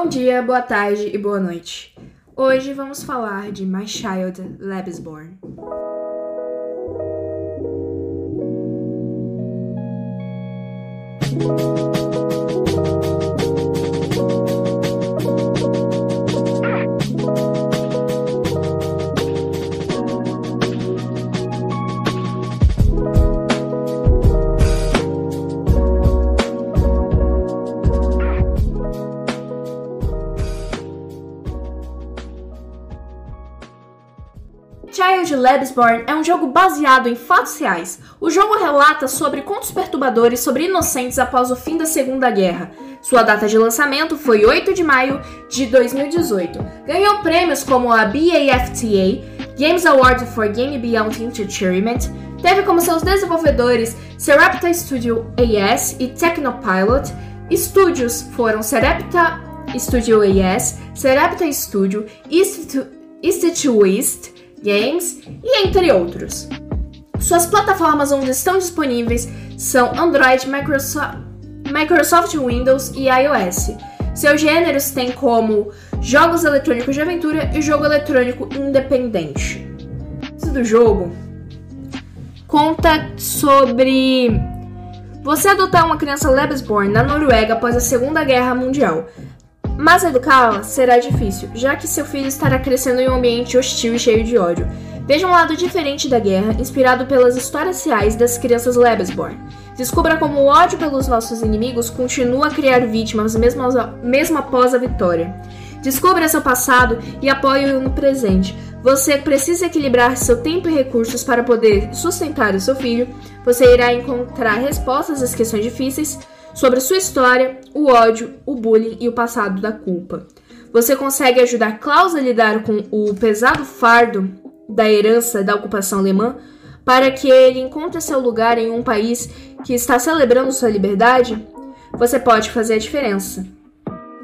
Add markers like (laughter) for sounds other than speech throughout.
Bom dia, boa tarde e boa noite. Hoje vamos falar de My Child Labsborn. Child Labsborn é um jogo baseado em fatos reais. O jogo relata sobre contos perturbadores sobre inocentes após o fim da Segunda Guerra. Sua data de lançamento foi 8 de maio de 2018. Ganhou prêmios como a BAFTA, Games Award for Game Beyond Entertainment, teve como seus desenvolvedores Serapta Studio AS e Technopilot. Estúdios foram Serapta Studio AS, Serapta Studio, Institute East, Games e entre outros. Suas plataformas onde estão disponíveis são Android, Microsoft, Microsoft Windows e iOS. Seus gêneros têm como jogos eletrônicos de aventura e jogo eletrônico independente. Do jogo conta sobre você adotar uma criança Lebesborn na Noruega após a Segunda Guerra Mundial. Mas educá-la será difícil, já que seu filho estará crescendo em um ambiente hostil e cheio de ódio. Veja um lado diferente da guerra, inspirado pelas histórias reais das crianças Lebesborn. Descubra como o ódio pelos nossos inimigos continua a criar vítimas mesmo, mesmo após a vitória. Descubra seu passado e apoie-o no presente. Você precisa equilibrar seu tempo e recursos para poder sustentar o seu filho. Você irá encontrar respostas às questões difíceis sobre sua história, o ódio, o bullying e o passado da culpa. Você consegue ajudar Klaus a lidar com o pesado fardo da herança da ocupação alemã para que ele encontre seu lugar em um país que está celebrando sua liberdade? Você pode fazer a diferença.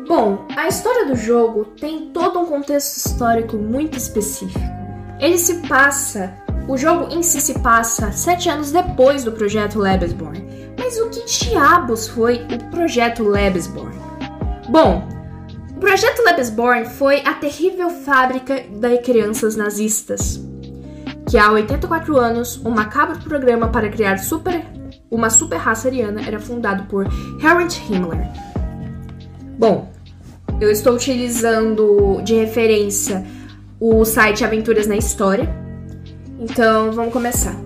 Bom, a história do jogo tem todo um contexto histórico muito específico. Ele se passa, o jogo em si se passa sete anos depois do projeto Lebesborn, mas o que diabos foi o projeto Lebesborn? Bom, o projeto Lebesborn foi a terrível fábrica de crianças nazistas, que há 84 anos, um macabro programa para criar super, uma super raça ariana era fundado por Heinrich Himmler. Bom, eu estou utilizando de referência o site Aventuras na História, então vamos começar.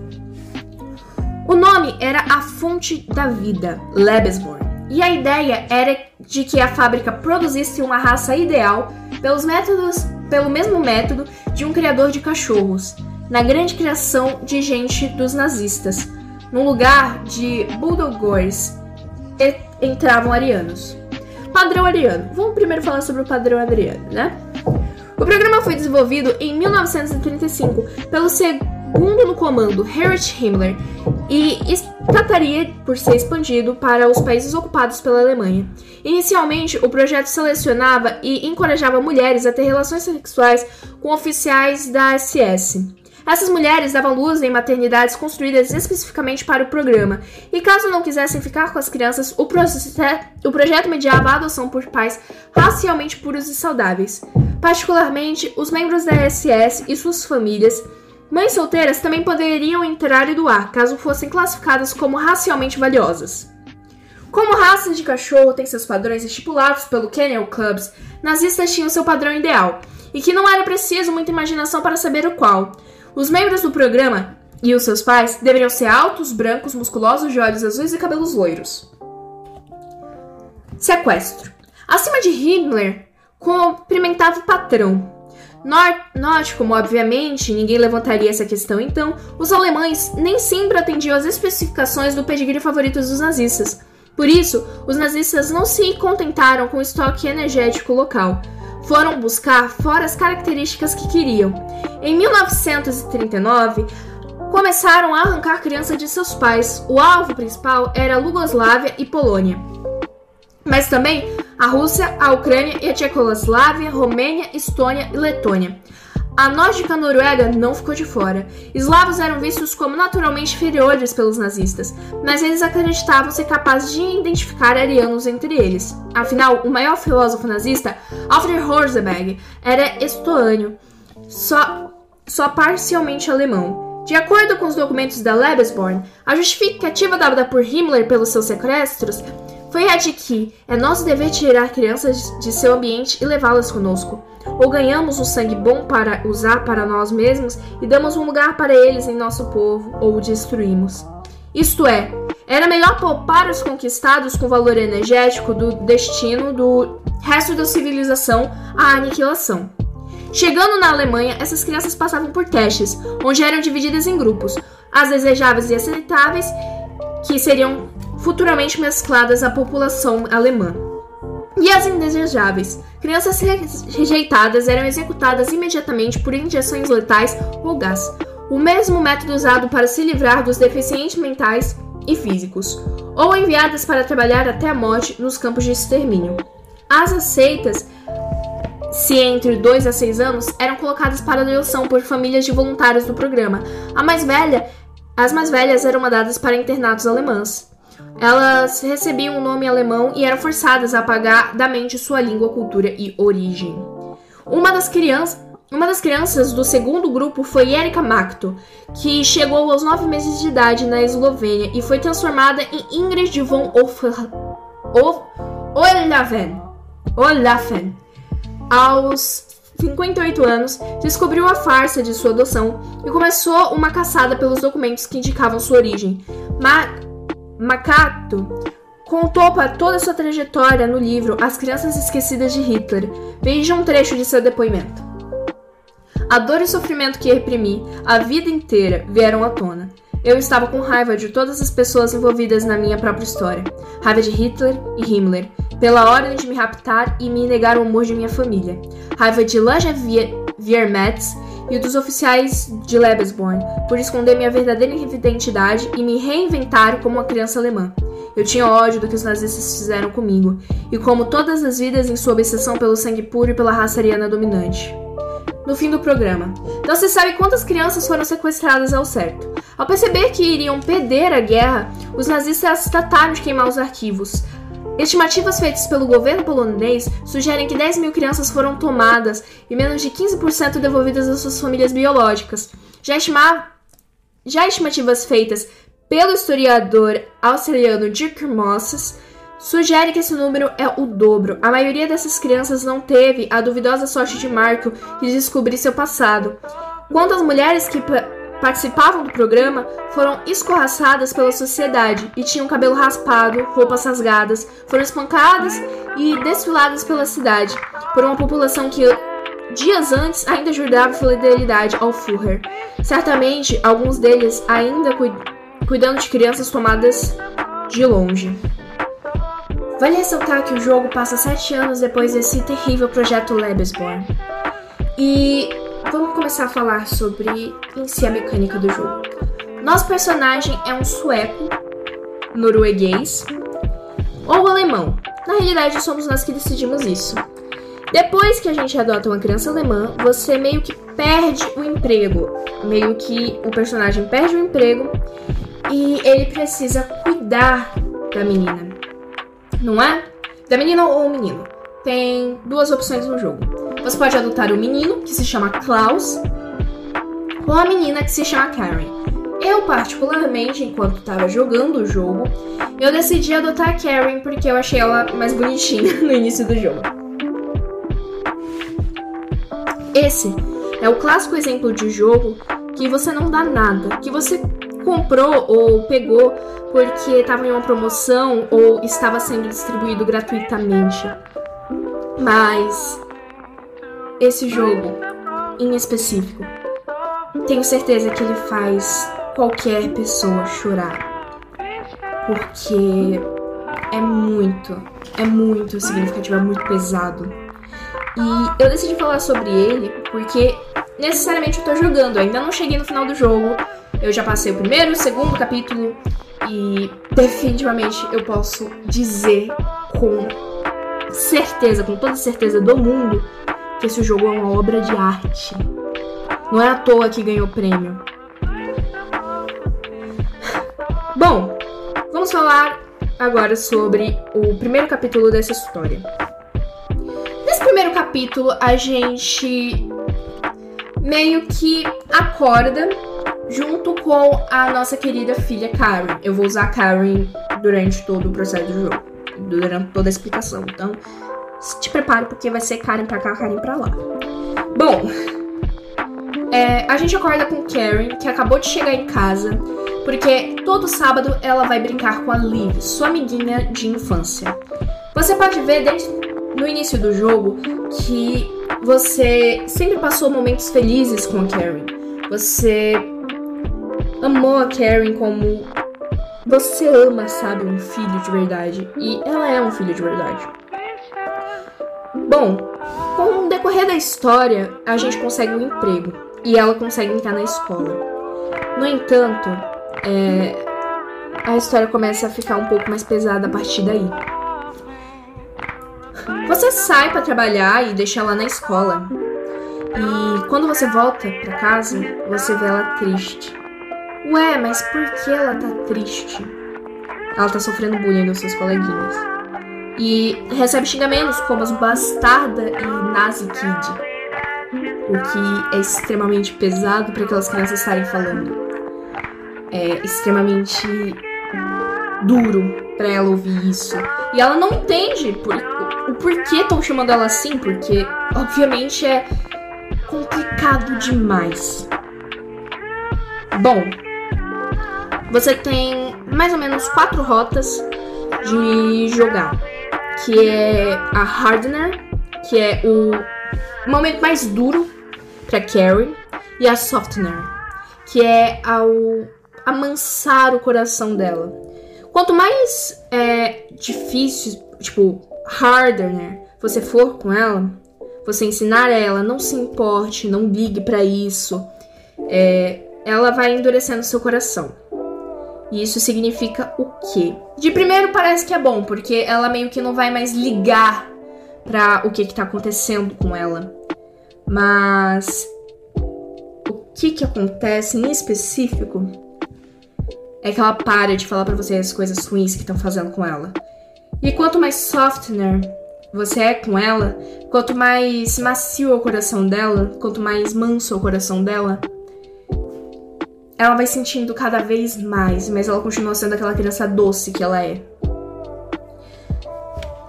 O nome era a fonte da vida, Lebesborn, e a ideia era de que a fábrica produzisse uma raça ideal pelos métodos, pelo mesmo método de um criador de cachorros, na grande criação de gente dos nazistas. No lugar de bulldogores entravam arianos. Padrão ariano. Vamos primeiro falar sobre o padrão ariano, né? O programa foi desenvolvido em 1935 pelo segundo no comando Heinrich Himmler e trataria por ser expandido para os países ocupados pela Alemanha. Inicialmente, o projeto selecionava e encorajava mulheres a ter relações sexuais com oficiais da SS. Essas mulheres davam luz em maternidades construídas especificamente para o programa, e caso não quisessem ficar com as crianças, o, o projeto mediava a adoção por pais racialmente puros e saudáveis. Particularmente, os membros da SS e suas famílias Mães solteiras também poderiam entrar e doar, caso fossem classificadas como racialmente valiosas. Como raças de cachorro têm seus padrões estipulados pelo Kennel Clubs, nazistas tinham seu padrão ideal, e que não era preciso muita imaginação para saber o qual. Os membros do programa e os seus pais deveriam ser altos, brancos, musculosos, de olhos azuis e cabelos loiros. Sequestro. Acima de Himmler, cumprimentava o patrão, Note como, obviamente, ninguém levantaria essa questão então, os alemães nem sempre atendiam às especificações do pedigree favorito dos nazistas. Por isso, os nazistas não se contentaram com o estoque energético local. Foram buscar fora as características que queriam. Em 1939, começaram a arrancar crianças de seus pais. O alvo principal era a Iugoslávia e Polônia. Mas também a Rússia, a Ucrânia e a Tchecoslováquia, Romênia, Estônia e Letônia. A nórdica Noruega não ficou de fora. Eslavos eram vistos como naturalmente inferiores pelos nazistas, mas eles acreditavam ser capazes de identificar arianos entre eles. Afinal, o maior filósofo nazista, Alfred Rosenberg, era estônio, só, só parcialmente alemão. De acordo com os documentos da Lebensborn, a justificativa dada por Himmler pelos seus sequestros foi a de que é nosso dever tirar crianças de seu ambiente e levá-las conosco. Ou ganhamos o sangue bom para usar para nós mesmos e damos um lugar para eles em nosso povo, ou o destruímos. Isto é, era melhor poupar os conquistados com valor energético do destino do resto da civilização à aniquilação. Chegando na Alemanha, essas crianças passavam por testes, onde eram divididas em grupos, as desejáveis e aceitáveis, que seriam futuramente mescladas à população alemã. E as indesejáveis. Crianças rejeitadas eram executadas imediatamente por injeções letais ou gás, o mesmo método usado para se livrar dos deficientes mentais e físicos, ou enviadas para trabalhar até a morte nos campos de extermínio. As aceitas, se entre 2 a 6 anos, eram colocadas para adoção por famílias de voluntários do programa. A mais velha, as mais velhas eram mandadas para internatos alemãs. Elas recebiam o um nome alemão e eram forçadas a apagar da mente sua língua, cultura e origem. Uma das crianças uma das crianças do segundo grupo foi Erika Makto, que chegou aos nove meses de idade na Eslovênia e foi transformada em Ingrid von Olaven. Olaven. Aos 58 anos, descobriu a farsa de sua adoção e começou uma caçada pelos documentos que indicavam sua origem. Mas Macato contou para toda sua trajetória no livro As Crianças Esquecidas de Hitler. Veja um trecho de seu depoimento. A dor e sofrimento que reprimi a vida inteira vieram à tona. Eu estava com raiva de todas as pessoas envolvidas na minha própria história. Raiva de Hitler e Himmler, pela ordem de me raptar e me negar o amor de minha família. Raiva de Lanja Viermetz e dos oficiais de Lebensborn por esconder minha verdadeira identidade e me reinventar como uma criança alemã. Eu tinha ódio do que os nazistas fizeram comigo, e como todas as vidas em sua obsessão pelo sangue puro e pela raça ariana dominante. No fim do programa, não se sabe quantas crianças foram sequestradas ao certo. Ao perceber que iriam perder a guerra, os nazistas trataram de queimar os arquivos, Estimativas feitas pelo governo polonês sugerem que 10 mil crianças foram tomadas e menos de 15% devolvidas às suas famílias biológicas. Já, estima... Já estimativas feitas pelo historiador australiano Dirk Mosses sugerem que esse número é o dobro. A maioria dessas crianças não teve a duvidosa sorte de Marco de descobrir seu passado. Quanto às mulheres que participavam do programa foram escorraçadas pela sociedade e tinham cabelo raspado, roupas rasgadas, foram espancadas e desfiladas pela cidade por uma população que dias antes ainda jurava fidelidade ao Führer. Certamente, alguns deles ainda cuidando de crianças tomadas de longe. Vale ressaltar que o jogo passa sete anos depois desse terrível projeto Lebensborn. E vamos começar a falar sobre em si a mecânica do jogo. Nosso personagem é um sueco, norueguês ou alemão. Na realidade, somos nós que decidimos isso. Depois que a gente adota uma criança alemã, você meio que perde o emprego. Meio que o personagem perde o emprego e ele precisa cuidar da menina. Não é? Da menina ou menino. Tem duas opções no jogo. Você pode adotar o menino, que se chama Klaus, ou a menina, que se chama Karen. Eu, particularmente, enquanto estava jogando o jogo, eu decidi adotar a Karen porque eu achei ela mais bonitinha (laughs) no início do jogo. Esse é o clássico exemplo de jogo que você não dá nada, que você comprou ou pegou porque estava em uma promoção ou estava sendo distribuído gratuitamente. Mas esse jogo, em específico, tenho certeza que ele faz qualquer pessoa chorar. Porque é muito, é muito significativo, é muito pesado. E eu decidi falar sobre ele porque necessariamente eu tô jogando, eu ainda não cheguei no final do jogo. Eu já passei o primeiro, o segundo capítulo e definitivamente eu posso dizer com certeza, com toda certeza do mundo, que esse jogo é uma obra de arte. Não é à toa que ganhou prêmio. (laughs) Bom, vamos falar agora sobre o primeiro capítulo dessa história. Nesse primeiro capítulo, a gente meio que acorda junto com a nossa querida filha Karen. Eu vou usar Karen durante todo o processo do jogo, durante toda a explicação. Então, te prepare porque vai ser Karen pra cá, Karen pra lá. Bom, é, a gente acorda com Karen, que acabou de chegar em casa, porque todo sábado ela vai brincar com a Liv, sua amiguinha de infância. Você pode ver desde no início do jogo que você sempre passou momentos felizes com a Karen. Você amou a Karen como você ama, sabe, um filho de verdade. E ela é um filho de verdade. Bom, com o decorrer da história, a gente consegue um emprego e ela consegue entrar na escola. No entanto, é, a história começa a ficar um pouco mais pesada a partir daí. Você sai para trabalhar e deixa ela na escola. E quando você volta para casa, você vê ela triste. Ué, mas por que ela tá triste? Ela tá sofrendo bullying dos seus coleguinhas. E recebe xingamentos como as bastarda e nazi kid. O que é extremamente pesado para aquelas crianças estarem falando. É extremamente duro para ela ouvir isso. E ela não entende por, o, porquê estão chamando ela assim, porque obviamente é complicado demais. Bom, você tem mais ou menos quatro rotas de jogar, que é a Hardener, que é o momento mais duro para Carrie, e a Softener, que é ao amansar o coração dela. Quanto mais é, difícil, tipo, harder, né, você for com ela, você ensinar ela, não se importe, não ligue para isso, é, ela vai endurecendo seu coração. E isso significa o quê? De primeiro parece que é bom, porque ela meio que não vai mais ligar para o que que tá acontecendo com ela. Mas o que que acontece em específico é que ela para de falar para você as coisas ruins que estão fazendo com ela. E quanto mais softener você é com ela, quanto mais macio é o coração dela, quanto mais manso é o coração dela, ela vai sentindo cada vez mais, mas ela continua sendo aquela criança doce que ela é.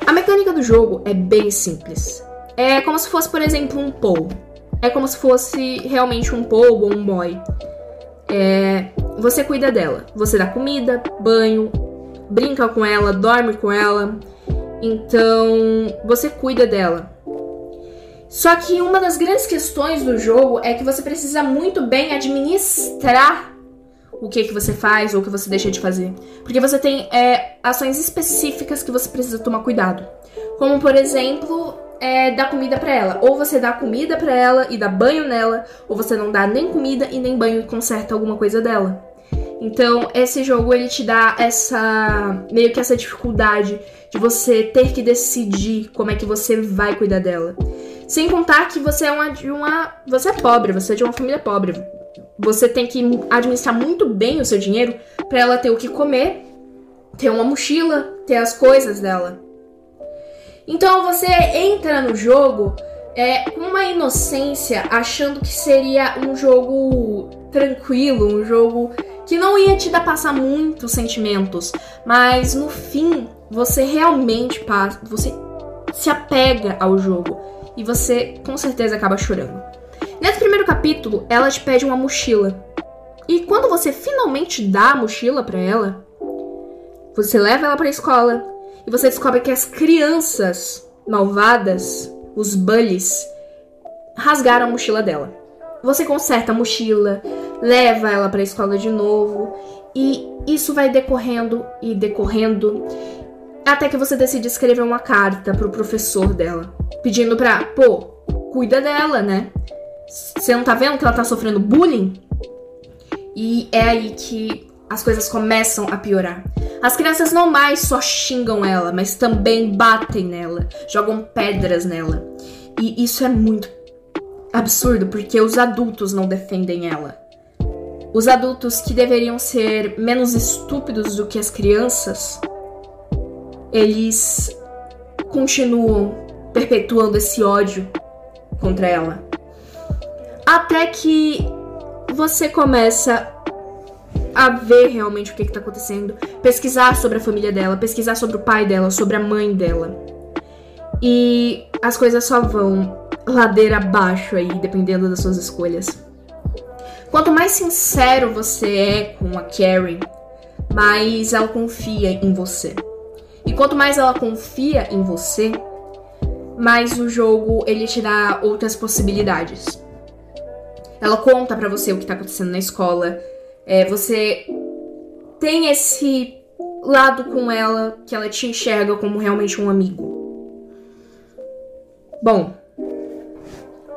A mecânica do jogo é bem simples. É como se fosse, por exemplo, um Paul. É como se fosse realmente um Paul ou um boy. É, você cuida dela. Você dá comida, banho, brinca com ela, dorme com ela. Então, você cuida dela. Só que uma das grandes questões do jogo é que você precisa muito bem administrar o que que você faz ou o que você deixa de fazer. Porque você tem é, ações específicas que você precisa tomar cuidado. Como, por exemplo, é, dar comida para ela. Ou você dá comida para ela e dá banho nela, ou você não dá nem comida e nem banho e conserta alguma coisa dela. Então, esse jogo ele te dá essa meio que essa dificuldade de você ter que decidir como é que você vai cuidar dela. Sem contar que você é uma, de uma. Você é pobre, você é de uma família pobre. Você tem que administrar muito bem o seu dinheiro para ela ter o que comer, ter uma mochila, ter as coisas dela. Então você entra no jogo é, com uma inocência, achando que seria um jogo tranquilo, um jogo que não ia te dar passar muitos sentimentos, mas no fim você realmente passa, você se apega ao jogo e você com certeza acaba chorando. Nesse primeiro capítulo, ela te pede uma mochila. E quando você finalmente dá a mochila para ela, você leva ela para a escola e você descobre que as crianças malvadas, os bullies, rasgaram a mochila dela. Você conserta a mochila, leva ela para a escola de novo e isso vai decorrendo e decorrendo até que você decide escrever uma carta pro professor dela, pedindo pra, pô, cuida dela, né? Você não tá vendo que ela tá sofrendo bullying? E é aí que as coisas começam a piorar. As crianças não mais só xingam ela, mas também batem nela, jogam pedras nela. E isso é muito absurdo porque os adultos não defendem ela. Os adultos que deveriam ser menos estúpidos do que as crianças, eles continuam perpetuando esse ódio contra ela. Até que você começa a ver realmente o que, está acontecendo, pesquisar sobre a família dela, pesquisar sobre o pai dela, sobre a mãe dela. E as coisas só vão ladeira abaixo aí, dependendo das suas escolhas. Quanto mais sincero você é com a Karen, mais ela confia em você. E quanto mais ela confia em você, mais o jogo ele te dá outras possibilidades. Ela conta para você o que tá acontecendo na escola. É, você tem esse lado com ela que ela te enxerga como realmente um amigo. Bom,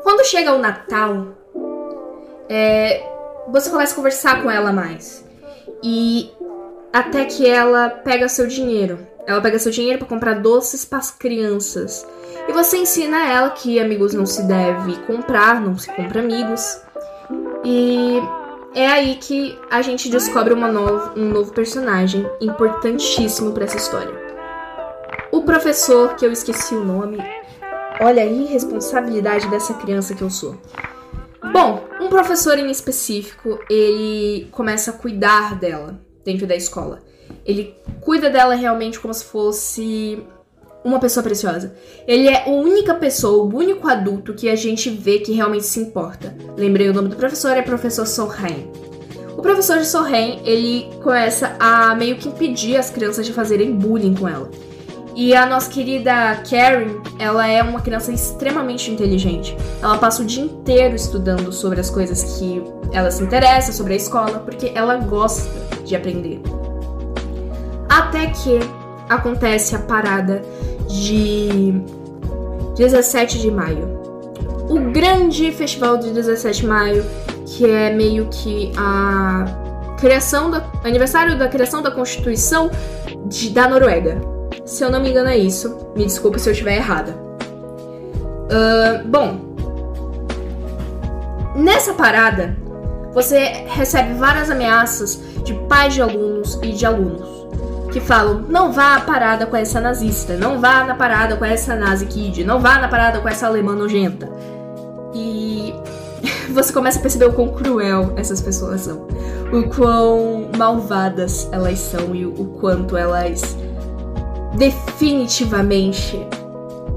quando chega o Natal, é, você começa a conversar com ela mais. E até que ela pega seu dinheiro. Ela pega seu dinheiro para comprar doces para as crianças. E você ensina ela que amigos não se deve comprar, não se compra amigos. E é aí que a gente descobre novo, um novo personagem importantíssimo para essa história. O professor, que eu esqueci o nome, Olha a irresponsabilidade dessa criança que eu sou. Bom, um professor em específico, ele começa a cuidar dela dentro da escola. Ele cuida dela realmente como se fosse uma pessoa preciosa. Ele é a única pessoa, o único adulto que a gente vê que realmente se importa. Lembrei o nome do professor, é professor Sorren. O professor de Sorren, ele começa a meio que impedir as crianças de fazerem bullying com ela. E a nossa querida Karen, ela é uma criança extremamente inteligente. Ela passa o dia inteiro estudando sobre as coisas que ela se interessa, sobre a escola, porque ela gosta de aprender. Até que acontece a parada de 17 de maio. O grande festival de 17 de maio, que é meio que a criação do aniversário da criação da Constituição de, da Noruega. Se eu não me engano, é isso. Me desculpe se eu estiver errada. Uh, bom, nessa parada, você recebe várias ameaças de pais de alunos e de alunos que falam: não vá à parada com essa nazista, não vá na parada com essa nazi kid, não vá na parada com essa alemã nojenta. E (laughs) você começa a perceber o quão cruel essas pessoas são, o quão malvadas elas são e o quanto elas definitivamente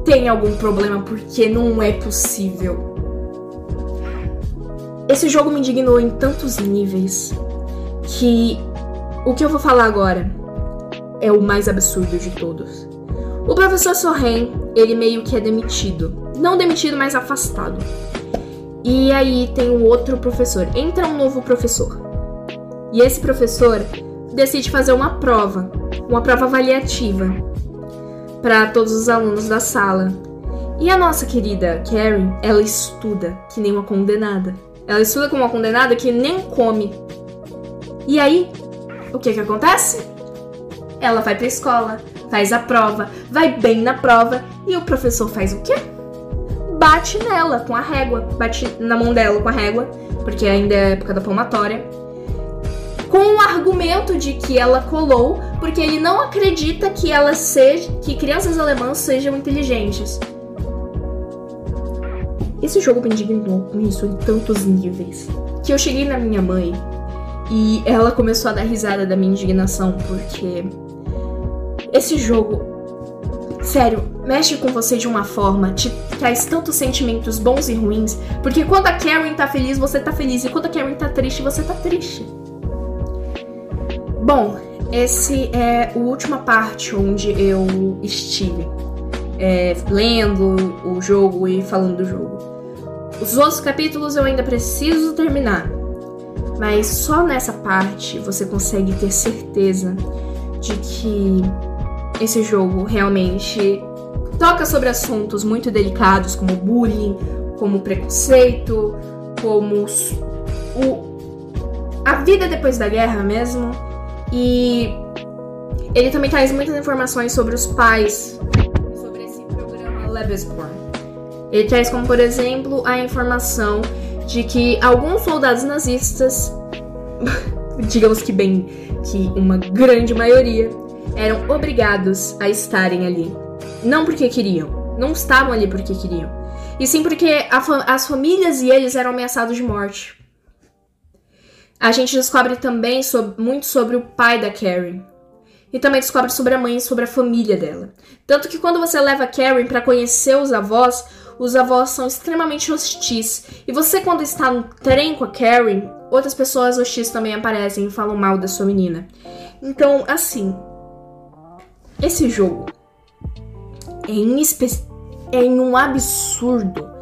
tem algum problema porque não é possível. Esse jogo me indignou em tantos níveis que o que eu vou falar agora é o mais absurdo de todos. O professor Sorren, ele meio que é demitido. Não demitido, mas afastado. E aí tem um outro professor. Entra um novo professor. E esse professor decide fazer uma prova uma prova avaliativa para todos os alunos da sala. E a nossa querida Karen, ela estuda que nem uma condenada. Ela estuda como uma condenada que nem come. E aí, o que que acontece? Ela vai pra escola, faz a prova, vai bem na prova e o professor faz o quê? Bate nela com a régua, bate na mão dela com a régua, porque ainda é época da palmatória com o argumento de que ela colou porque ele não acredita que ela seja que crianças alemãs sejam inteligentes. Esse jogo me indignou com isso em tantos níveis que eu cheguei na minha mãe e ela começou a dar risada da minha indignação porque esse jogo sério, mexe com você de uma forma, te traz tantos sentimentos bons e ruins, porque quando a Karen tá feliz, você tá feliz, e quando a Karen tá triste, você tá triste. Bom, esse é a última parte onde eu estive é, lendo o jogo e falando do jogo. Os outros capítulos eu ainda preciso terminar, mas só nessa parte você consegue ter certeza de que esse jogo realmente toca sobre assuntos muito delicados como bullying, como preconceito, como o, a vida depois da guerra mesmo e ele também traz muitas informações sobre os pais, sobre esse programa Lebesborn. Ele traz como, por exemplo, a informação de que alguns soldados nazistas, (laughs) digamos que bem que uma grande maioria, eram obrigados a estarem ali. Não porque queriam, não estavam ali porque queriam, e sim porque fa as famílias e eles eram ameaçados de morte. A gente descobre também muito sobre o pai da Karen. E também descobre sobre a mãe e sobre a família dela. Tanto que quando você leva a Karen para conhecer os avós, os avós são extremamente hostis. E você, quando está no trem com a Karen, outras pessoas hostis também aparecem e falam mal da sua menina. Então, assim, esse jogo é é um absurdo.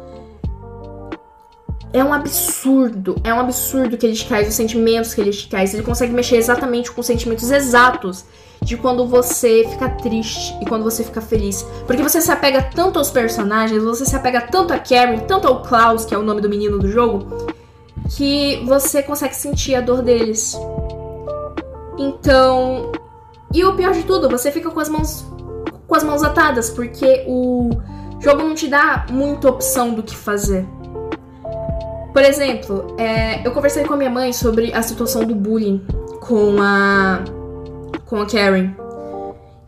É um absurdo, é um absurdo que ele te traz, os sentimentos que ele te traz. Ele consegue mexer exatamente com os sentimentos exatos de quando você fica triste e quando você fica feliz. Porque você se apega tanto aos personagens, você se apega tanto a Karen, tanto ao Klaus, que é o nome do menino do jogo, que você consegue sentir a dor deles. Então. E o pior de tudo, você fica com as mãos. com as mãos atadas, porque o jogo não te dá muita opção do que fazer. Por exemplo, é, eu conversei com a minha mãe sobre a situação do bullying com a com a Karen.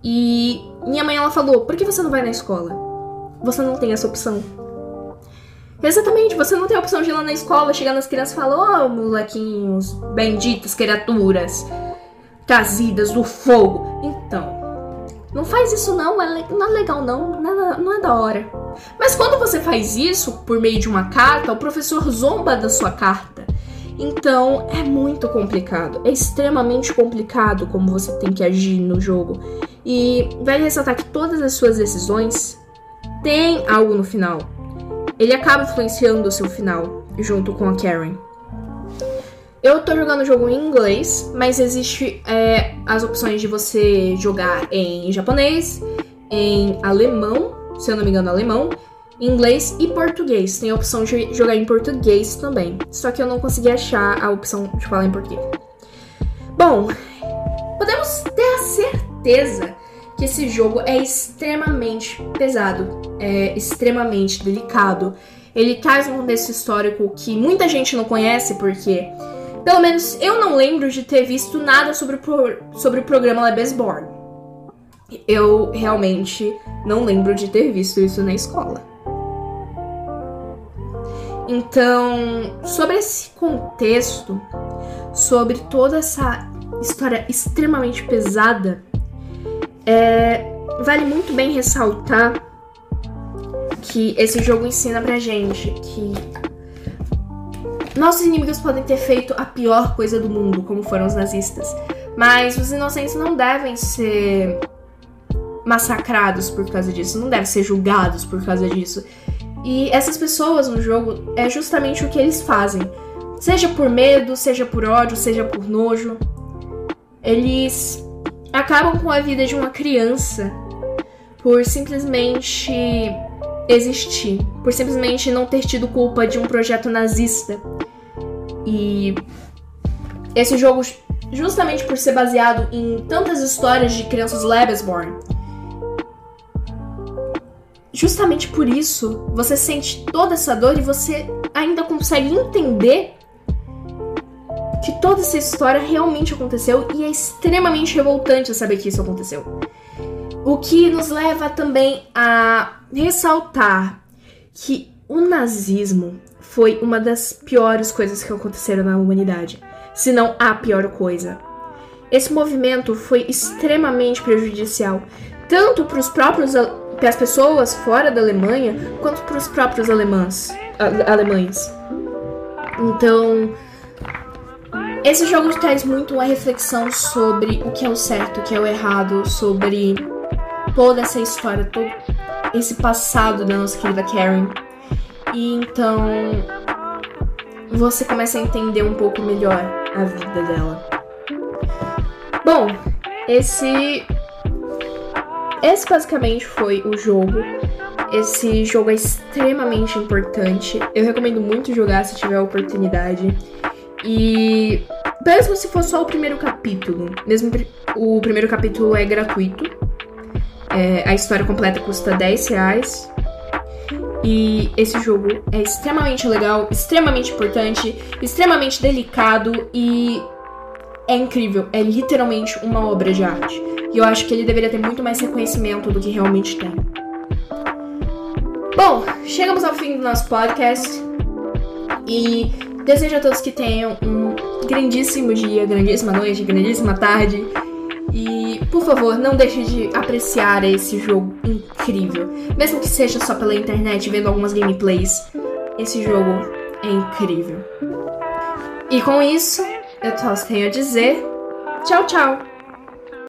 E minha mãe ela falou: "Por que você não vai na escola? Você não tem essa opção." Exatamente, você não tem a opção de ir lá na escola, chegar nas crianças e falar: "Ô, oh, molequinhos, benditas criaturas, trazidas do fogo." Então, não faz isso não, é não é legal não, é, não é da hora. Mas quando você faz isso por meio de uma carta, o professor zomba da sua carta. Então é muito complicado, é extremamente complicado como você tem que agir no jogo. E vai ressaltar que todas as suas decisões têm algo no final. Ele acaba influenciando o seu final junto com a Karen. Eu tô jogando o jogo em inglês, mas existe é, as opções de você jogar em japonês, em alemão, se eu não me engano, alemão, inglês e português. Tem a opção de jogar em português também. Só que eu não consegui achar a opção de falar em português. Bom, podemos ter a certeza que esse jogo é extremamente pesado, é extremamente delicado. Ele traz um contexto histórico que muita gente não conhece, porque, pelo menos eu não lembro de ter visto nada sobre o, pro, sobre o programa Lebesborn. Eu realmente não lembro de ter visto isso na escola. Então, sobre esse contexto, sobre toda essa história extremamente pesada, é, vale muito bem ressaltar que esse jogo ensina pra gente que nossos inimigos podem ter feito a pior coisa do mundo, como foram os nazistas, mas os inocentes não devem ser massacrados por causa disso, não devem ser julgados por causa disso. E essas pessoas no jogo é justamente o que eles fazem. Seja por medo, seja por ódio, seja por nojo. Eles acabam com a vida de uma criança por simplesmente existir, por simplesmente não ter tido culpa de um projeto nazista. E esse jogo, justamente por ser baseado em tantas histórias de crianças Lebesborn, justamente por isso você sente toda essa dor e você ainda consegue entender que toda essa história realmente aconteceu e é extremamente revoltante saber que isso aconteceu. O que nos leva também a ressaltar que o nazismo foi uma das piores coisas que aconteceram na humanidade, se não a pior coisa. Esse movimento foi extremamente prejudicial, tanto para os próprios para as pessoas fora da Alemanha quanto para os próprios alemães, alemães. Então, esse jogo traz muito uma reflexão sobre o que é o certo, o que é o errado, sobre toda essa história, todo esse passado da nossa querida Karen. E então você começa a entender um pouco melhor a vida dela. Bom, esse esse basicamente foi o jogo. Esse jogo é extremamente importante. Eu recomendo muito jogar se tiver a oportunidade. E mesmo se for só o primeiro capítulo, mesmo o primeiro capítulo é gratuito. É, a história completa custa 10 reais. E esse jogo é extremamente legal, extremamente importante, extremamente delicado e é incrível. É literalmente uma obra de arte. E eu acho que ele deveria ter muito mais reconhecimento do que realmente tem. Bom, chegamos ao fim do nosso podcast e desejo a todos que tenham um grandíssimo dia, grandíssima noite, grandíssima tarde. E, por favor, não deixe de apreciar esse jogo incrível. Mesmo que seja só pela internet, vendo algumas gameplays, esse jogo é incrível. E com isso, eu só tenho a dizer tchau, tchau!